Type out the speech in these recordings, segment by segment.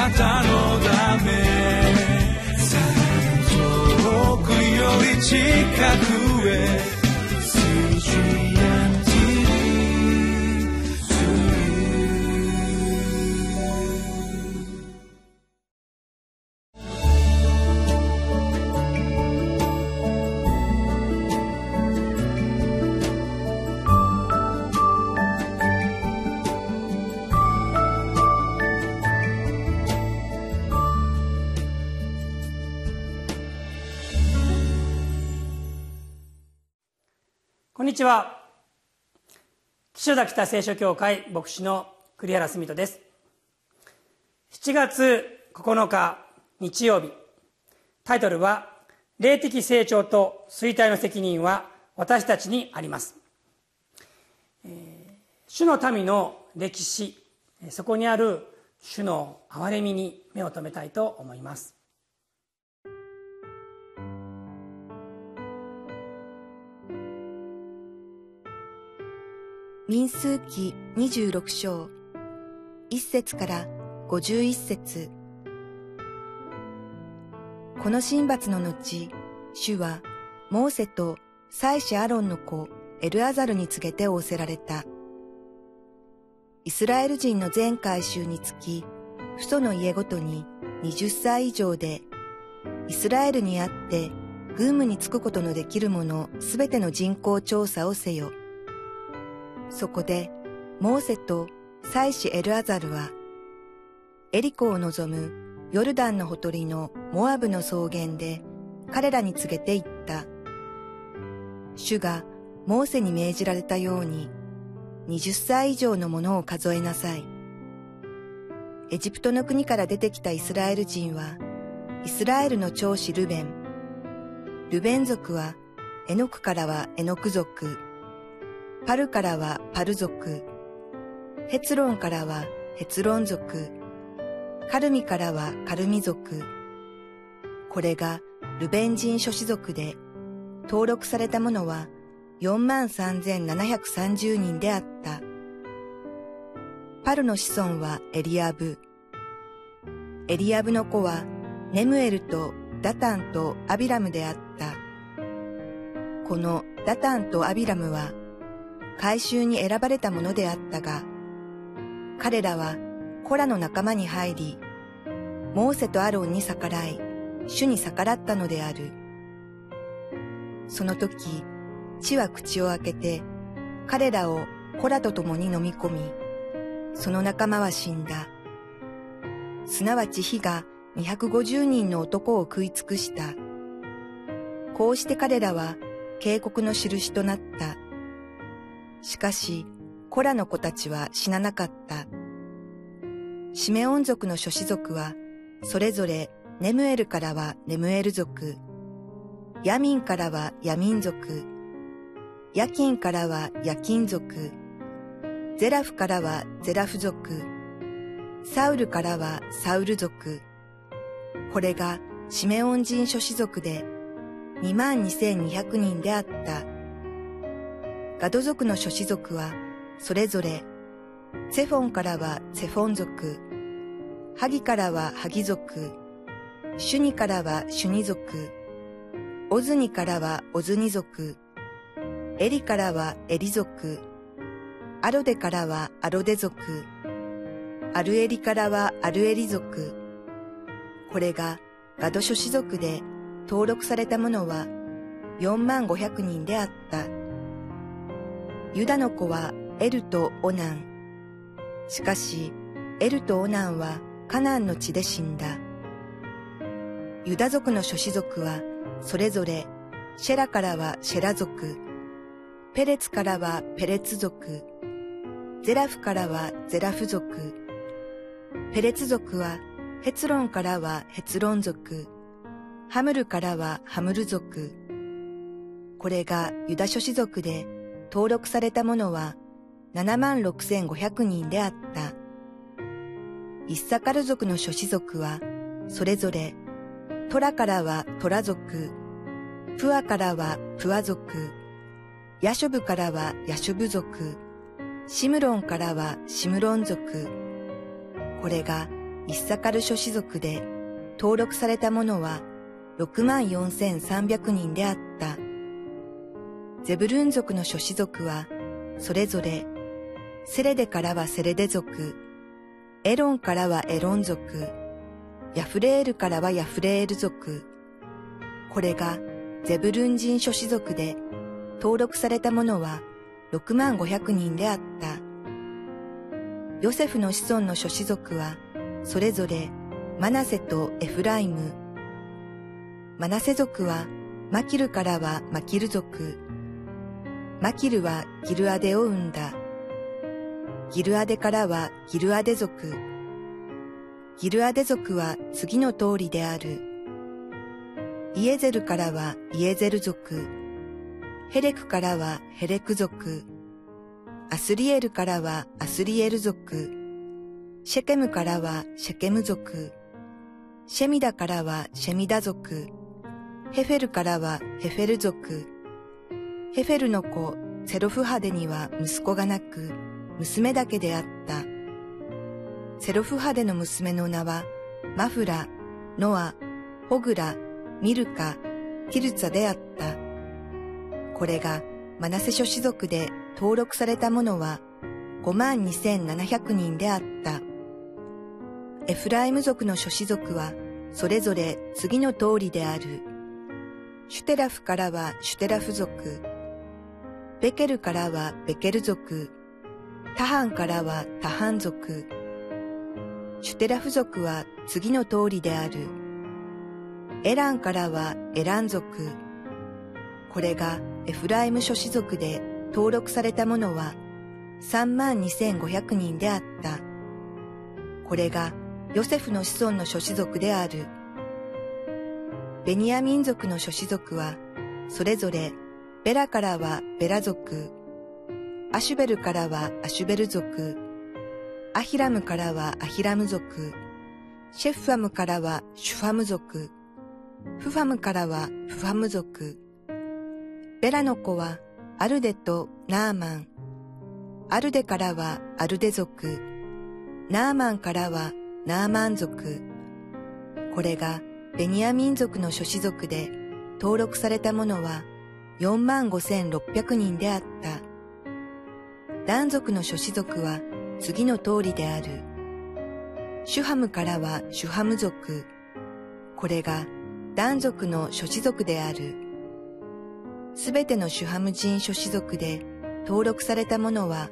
なたのため。遠くより近くへ。ちは。岸田北聖書協会牧師の栗原澄人です。7月9日日曜日。タイトルは霊的成長と衰退の責任は私たちにあります、えー、主の民の歴史そこにある主の憐れみに目を留めたいと思います。民数記26章、1節から51節この神罰の後、主は、モーセと祭司アロンの子、エルアザルに告げて仰せられた。イスラエル人の全回収につき、父祖の家ごとに20歳以上で、イスラエルにあって軍務に就くことのできる者すべての人口調査をせよ。そこで、モーセと祭司エルアザルは、エリコを望むヨルダンのほとりのモアブの草原で彼らに告げて言った。主がモーセに命じられたように、20歳以上のものを数えなさい。エジプトの国から出てきたイスラエル人は、イスラエルの長子ルベン。ルベン族は、エノクからはエノク族。パルからはパル族、ヘツロンからはヘツロン族、カルミからはカルミ族。これがルベン人諸子族で、登録されたものは43,730人であった。パルの子孫はエリアブ。エリアブの子はネムエルとダタンとアビラムであった。このダタンとアビラムは改宗に選ばれたものであったが、彼らはコラの仲間に入り、モーセとアロンに逆らい、主に逆らったのである。その時、地は口を開けて、彼らをコラと共に飲み込み、その仲間は死んだ。すなわち火が250人の男を食い尽くした。こうして彼らは警告の印となった。しかし、コラの子たちは死ななかった。シメオン族の諸子族は、それぞれネムエルからはネムエル族、ヤミンからはヤミン族、ヤキンからはヤキン族、ゼラフからはゼラフ族、サウルからはサウル族。これがシメオン人諸子族で22,200人であった。ガド族の諸子族は、それぞれ、セフォンからはセフォン族、ハギからはハギ族、シュニからはシュニ族、オズニからはオズニ族、エリからはエリ族、アロデからはアロデ族、アルエリからはアルエリ族。これがガド諸子族で登録されたものは4万5百人であった。ユダの子はエルとオナン。しかし、エルとオナンはカナンの地で死んだ。ユダ族の諸子族は、それぞれ、シェラからはシェラ族、ペレツからはペレツ族、ゼラフからはゼラフ族、ペレツ族はヘツロンからはヘツロン族、ハムルからはハムル族。これがユダ諸子族で、登録されたものは76,500人であった。イッサカル族の諸子族は、それぞれ、トラからはトラ族、プアからはプア族、ヤショブからはヤショブ族、シムロンからはシムロン族。これがイッサカル諸氏族で登録されたものは64,300人であった。ゼブルン族の諸氏族はそれぞれセレデからはセレデ族、エロンからはエロン族、ヤフレールからはヤフレール族。これがゼブルン人諸氏族で登録されたものは6万500人であった。ヨセフの子孫の諸氏族はそれぞれマナセとエフライム。マナセ族はマキルからはマキル族。マキルはギルアデを生んだ。ギルアデからはギルアデ族。ギルアデ族は次の通りである。イエゼルからはイエゼル族。ヘレクからはヘレク族。アスリエルからはアスリエル族。シェケムからはシェケム族。シェミダからはシェミダ族。ヘフェルからはヘフェル族。ヘフェルの子セロフハデには息子がなく、娘だけであった。セロフハデの娘の名は、マフラ、ノア、ホグラ、ミルカ、ティルツァであった。これがマナセ諸氏族で登録されたものは52,700人であった。エフライム族の諸氏族はそれぞれ次の通りである。シュテラフからはシュテラフ族、ベケルからはベケル族、タハンからはタハン族、シュテラフ族は次の通りである。エランからはエラン族。これがエフライム諸氏族で登録されたものは32,500人であった。これがヨセフの子孫の諸氏族である。ベニヤ民族の諸氏族は、それぞれベラからはベラ族、アシュベルからはアシュベル族、アヒラムからはアヒラム族、シェフファムからはシュファム族、フファムからはフファム族、ベラの子はアルデとナーマン、アルデからはアルデ族、ナーマンからはナーマン族、これがベニヤ民族の諸子族で登録されたものは4万5600人であった。男族の諸子族は次の通りである。シュハムからはシュハム族。これが男族の諸子族である。すべてのシュハム人諸子族で登録されたものは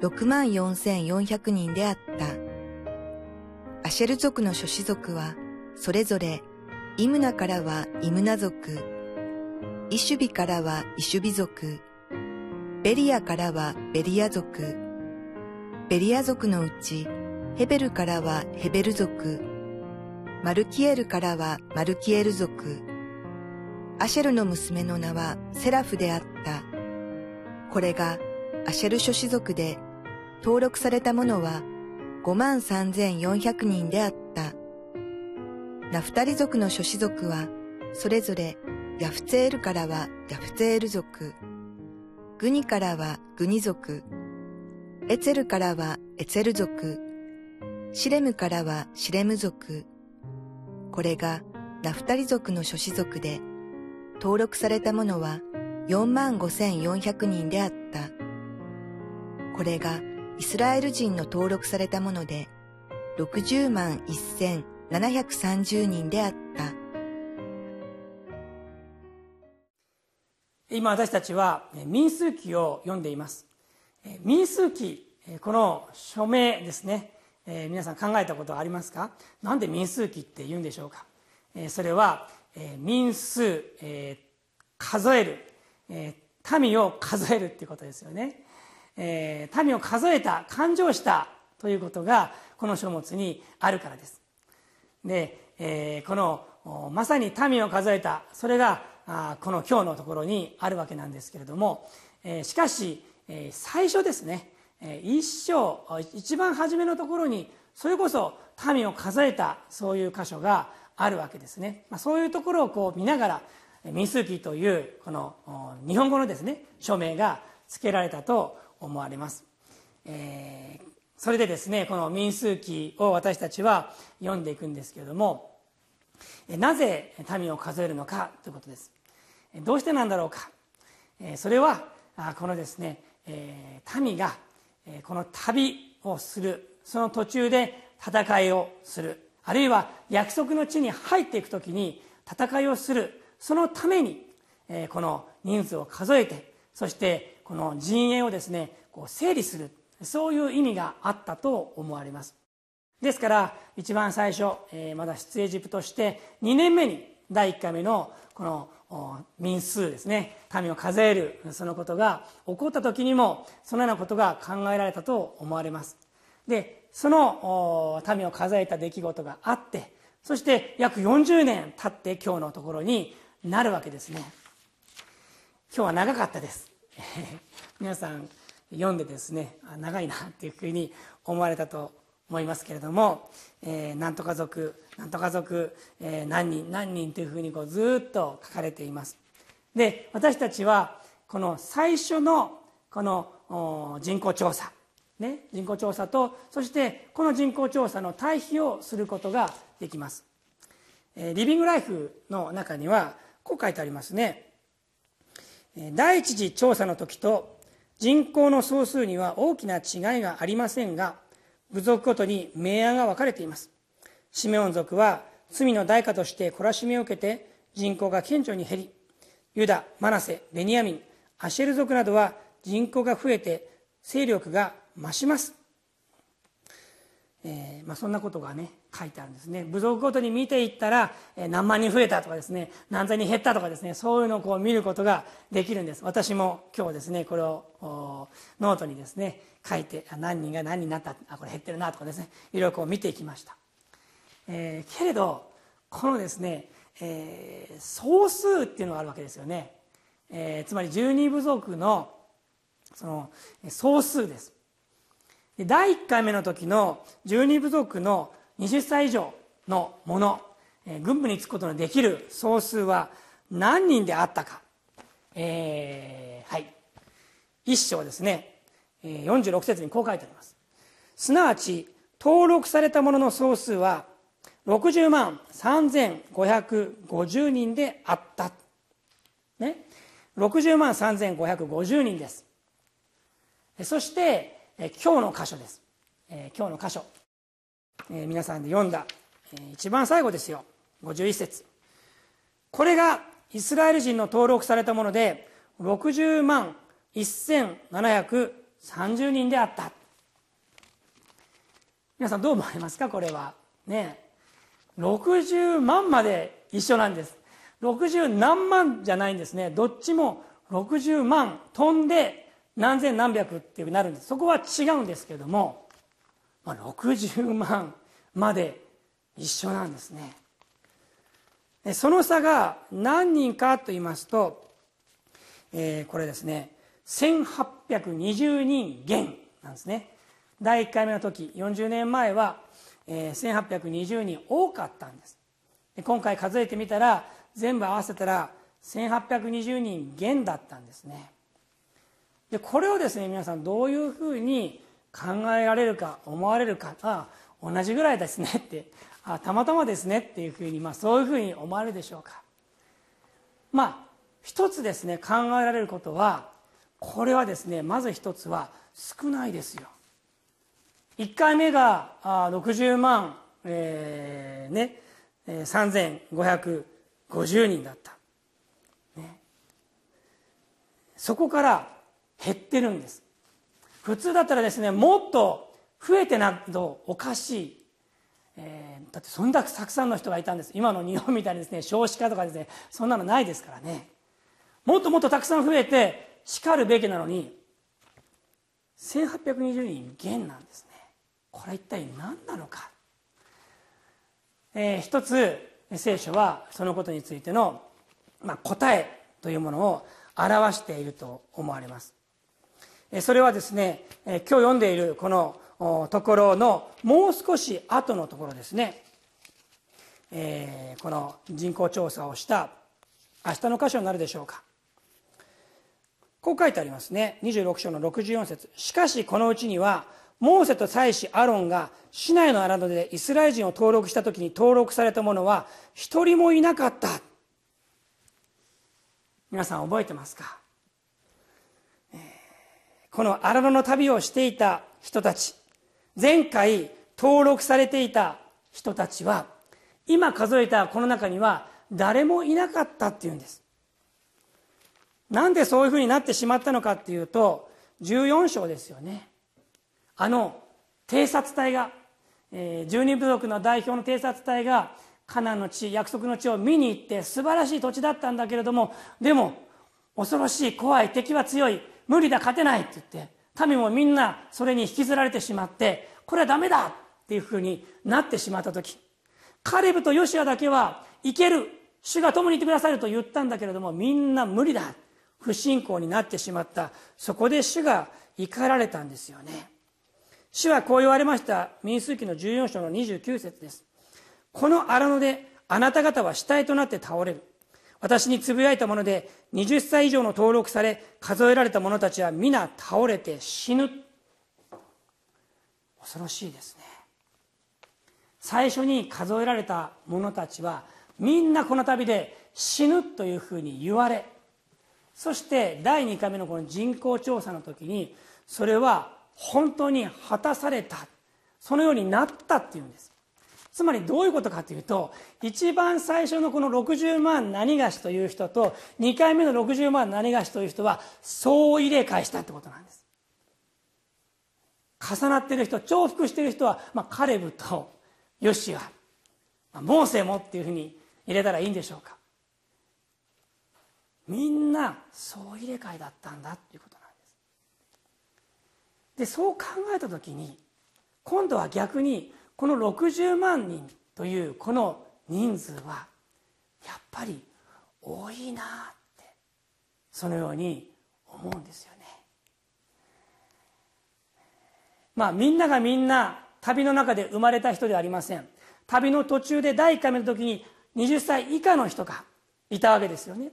6万4400人であった。アシェル族の諸子族はそれぞれイムナからはイムナ族、イシュビからはイシュビ族、ベリアからはベリア族、ベリア族のうち、ヘベルからはヘベル族、マルキエルからはマルキエル族、アシェルの娘の名はセラフであった。これがアシェル諸子族で登録されたものは53,400人であった。ナフタリ族の諸子族はそれぞれヤフツェールからはヤフツェール族、グニからはグニ族、エツェルからはエツェル族、シレムからはシレム族。これがナフタリ族の諸子族で、登録されたものは45,400人であった。これがイスラエル人の登録されたもので、60万1730人であった。今私たちは民数記を読んでいます。民数記この署名ですね。皆さん考えたことはありますか？なんで民数記って言うんでしょうか？それは民数数える民を数えるっていうことですよね。民を数えた勘定したということがこの書物にあるからです。でこのまさに民を数えたそれがこの今日のところにあるわけなんですけれどもしかし最初ですね一章一番初めのところにそれこそ民を数えたそういう箇所があるわけですね、まそういうところをこう見ながら民数記というこの日本語のですね署名が付けられたと思われます、えー、それでですねこの民数記を私たちは読んでいくんですけれどもなぜ民を数えるのかということです。どうしてなんだろうか？それはこのですね民がこの旅をするその途中で戦いをするあるいは約束の地に入っていく時に戦いをするそのためにこの人数を数えてそしてこの陣営をですねこう整理するそういう意味があったと思われます。ですから一番最初、まだ出エジプトして2年目に第1回目のこの民数ですね。民を数えるそのことが起こった時にもそのようなことが考えられたと思われます。でその民を数えた出来事があってそして約40年経って今日のところになるわけですね。今日は長かったです。皆さん読んでですね長いなっていうふうに思われたと思いますけれども、えー、なんとか族なんとか族、えー、何人何人というふうにこうずっと書かれています。で私たちはこの最初のこの人口調査、ね、人口調査とそしてこの人口調査の対比をすることができます、えー、リビングライフの中にはこう書いてありますね。第一次調査の時と人口の総数には大きな違いがありませんが部族ごとに明暗が分かれています。シメオン族は罪の代価として懲らしめを受けて人口が顕著に減りユダマナセベニヤミンアシェル族などは人口が増えて勢力が増します。えー、まあ、そんなことがね書いてあるんですね。部族ごとに見ていったら、えー、何万人増えたとかですね何千人減ったとかですねそういうのをこう見ることができるんです。私も今日ですねこれをノートにですね書いて何人が何人になったあこれ減ってるなとかですねいろいろこう見ていきました、えー、けれどこのですね、え総数っていうのがあるわけですよね、えつまり十二部族のその総数です。第1回目の時の十二部族の20歳以上のもの軍部に就くことのできる総数は何人であったか、えー、はい。一章ですね。46節にこう書いてあります。すなわち登録されたものの総数は60万3550人であった。ね。60万3550人です。そしてえ今日の箇所です、え今日の箇所、え皆さんで読んだ、え一番最後ですよ。51節。これがイスラエル人の登録されたもので60万1730人であった。皆さんどう思われますか？これは。ね60万まで一緒なんです。60何万じゃないんですね。どっちも60万飛んで何千何百ってなるんです。そこは違うんですけども、まあ、60万まで一緒なんですね。その差が何人かと言いますと、えー、これですね。1820人減なんですね。第1回目の時40年前は、えー、1820人多かったんです。今回数えてみたら全部合わせたら1820人減だったんですね。でこれをですね皆さんどういうふうに考えられるか思われるかあ同じぐらいですねってあたまたまですねっていうふうに、まあ、そういうふうに思われるでしょうか。まあ一つですね考えられることはこれはですねまず一つは少ないですよ。1回目があ60万、えー、ね、え、3550人だった、ね、そこから減ってるんです。普通だったらですねもっと増えてなどおかしい、えー、だってそんなたくさんの人がいたんです。今の日本みたいにですね少子化とかですねそんなのないですからね。もっともっとたくさん増えてしかるべきなのに1820人減なんですね。これ一体何なのか、えー、一つ聖書はそのことについての、まあ、答えというものを表していると思われます。それはですね今日読んでいるこのところのもう少し後のところですね、えー、この人口調査をした明日の箇所になるでしょうか。こう書いてありますね。26章の64節。しかしこのうちにはモーセと祭司アロンが市内の荒野でイスラエル人を登録した時に登録された者は一人もいなかった。皆さん覚えてますか、この荒野の旅をしていた人たち。前回登録されていた人たちは今数えたこの中には誰もいなかったっていうんです。なんでそういうふうになってしまったのかっていうと14章ですよね。あの偵察隊が、えー、十二部族の代表の偵察隊がカナンの地約束の地を見に行って素晴らしい土地だったんだけれどもでも恐ろしい怖い敵は強い無理だ勝てないって言って民もみんなそれに引きずられてしまってこれはダメだっていうふうになってしまった時カレブとヨシアだけはいける主が共にいてくださると言ったんだけれどもみんな無理だ不信仰になってしまった。そこで主が怒られたんですよね。主はこう言われました民数記の14章の29節です。この荒野であなた方は死体となって倒れる。私につぶやいたもので20歳以上の登録され数えられた者たちは皆倒れて死ぬ。恐ろしいですね。最初に数えられた者たちはみんなこの旅で死ぬというふうに言われそして第2回目のこの人口調査の時にそれは本当に果たされたそのようになったっていうんです。つまりどういうことかというと一番最初のこの60万何がしという人と2回目の60万何がしという人は総入れ替えしたってことなんです。重なってる人重複してる人は、まあ、カレブとヨシア、まあ、モーセもっていうふうに入れたらいいんでしょうか。みんな総入れ替えだったんだっていうことなんです。でそう考えた時に今度は逆にこの60万人というこの人数はやっぱり多いなってそのように思うんですよね。まあみんながみんな旅の中で生まれた人ではありません。旅の途中で第1回目の時に20歳以下の人がいたわけですよね。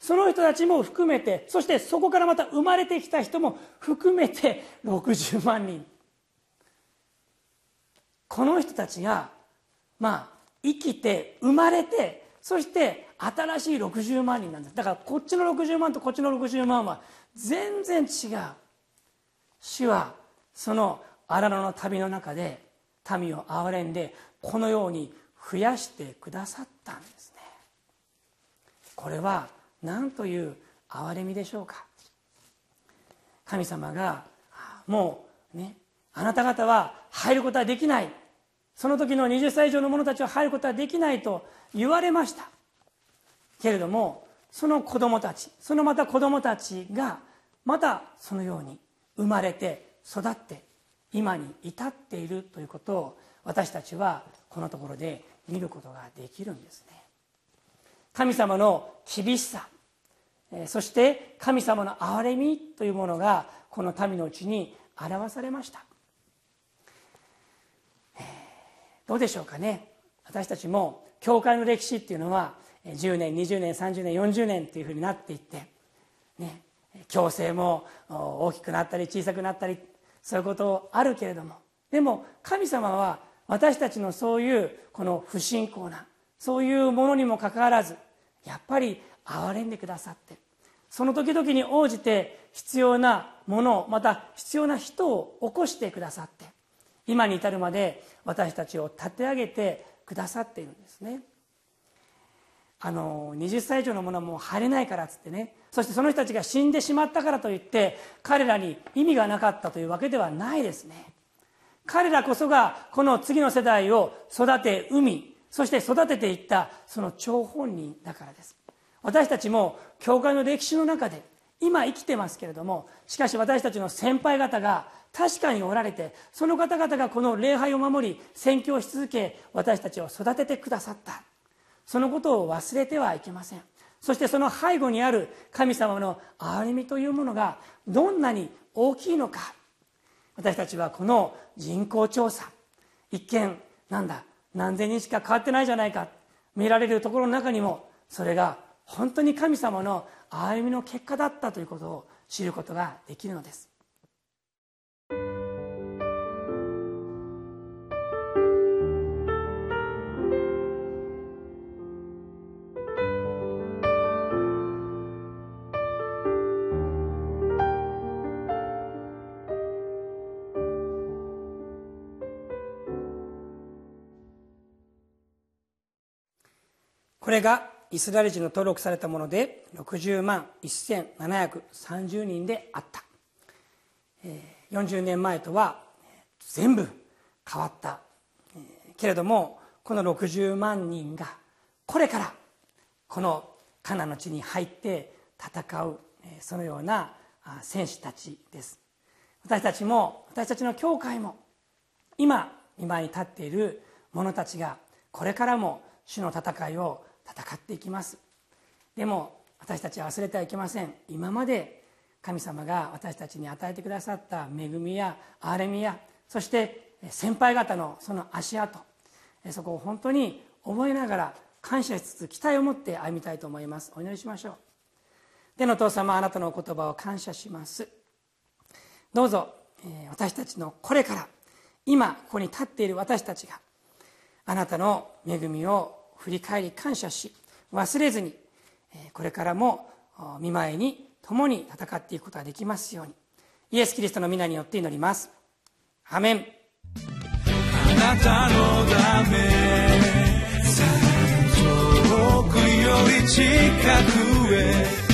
その人たちも含めてそしてそこからまた生まれてきた人も含めて60万人。この人たちがまあ生きて生まれてそして新しい60万人なんですだからこっちの60万とこっちの60万は全然違う。主はその荒野の旅の中で民を憐れんでこのように増やしてくださったんですね。これは何という憐れみでしょうか。神様がもうねあなた方は入ることはできない。その時の20歳以上の者たちは入ることはできないと言われました。けれどもその子供たちそのまた子供たちがまたそのように生まれて育って今に至っているということを私たちはこのところで見ることができるんですね。神様の厳しさそして神様の憐れみというものがこの民のうちに表されました。どうでしょうかね？私たちも教会の歴史っていうのは10年20年30年40年っていうふうになっていってね強制も大きくなったり小さくなったりそういうことあるけれどもでも神様は私たちのそういうこの不信仰なそういうものにもかかわらずやっぱり憐れんでくださってその時々に応じて必要なものまた必要な人を起こしてくださって今に至るまで私たちを立て上げてくださっているんですね。あの20歳以上の者はもう入れないからっつってね。そしてその人たちが死んでしまったからといって彼らに意味がなかったというわけではないですね。彼らこそがこの次の世代を育て生みそして育てていったその張本人だからです。私たちも教会の歴史の中で今生きてますけれどもしかし私たちの先輩方が確かにおられてその方々がこの礼拝を守り宣教し続け私たちを育ててくださった。そのことを忘れてはいけません。そしてその背後にある神様の憐れみというものがどんなに大きいのか。私たちはこの人口調査。一見なんだ何千人しか変わってないじゃないか。見られるところの中にもそれが本当に神様の歩みの結果だったということを知ることができるのです。これがイスラエル人の登録されたもので60万1730人であった。40年前とは全部変わった。けれどもこの60万人がこれからこのカナの地に入って戦うそのような戦士たちです。私たちも私たちの教会も今見舞いに立っている者たちがこれからも主の戦いを戦っていきます。でも私たちは忘れてはいけません。今まで神様が私たちに与えてくださった恵みや憐れみやそして先輩方のその足跡そこを本当に覚えながら感謝しつつ期待を持って歩みたいと思います。お祈りしましょう。天の父様あなたのお言葉を感謝します。どうぞ私たちのこれから今ここに立っている私たちがあなたの恵みを振り返り感謝し忘れずにこれからも見舞いに共に戦っていくことができますように。イエス・キリストの皆によって祈ります。アメン。あなたのため遠くより近くへ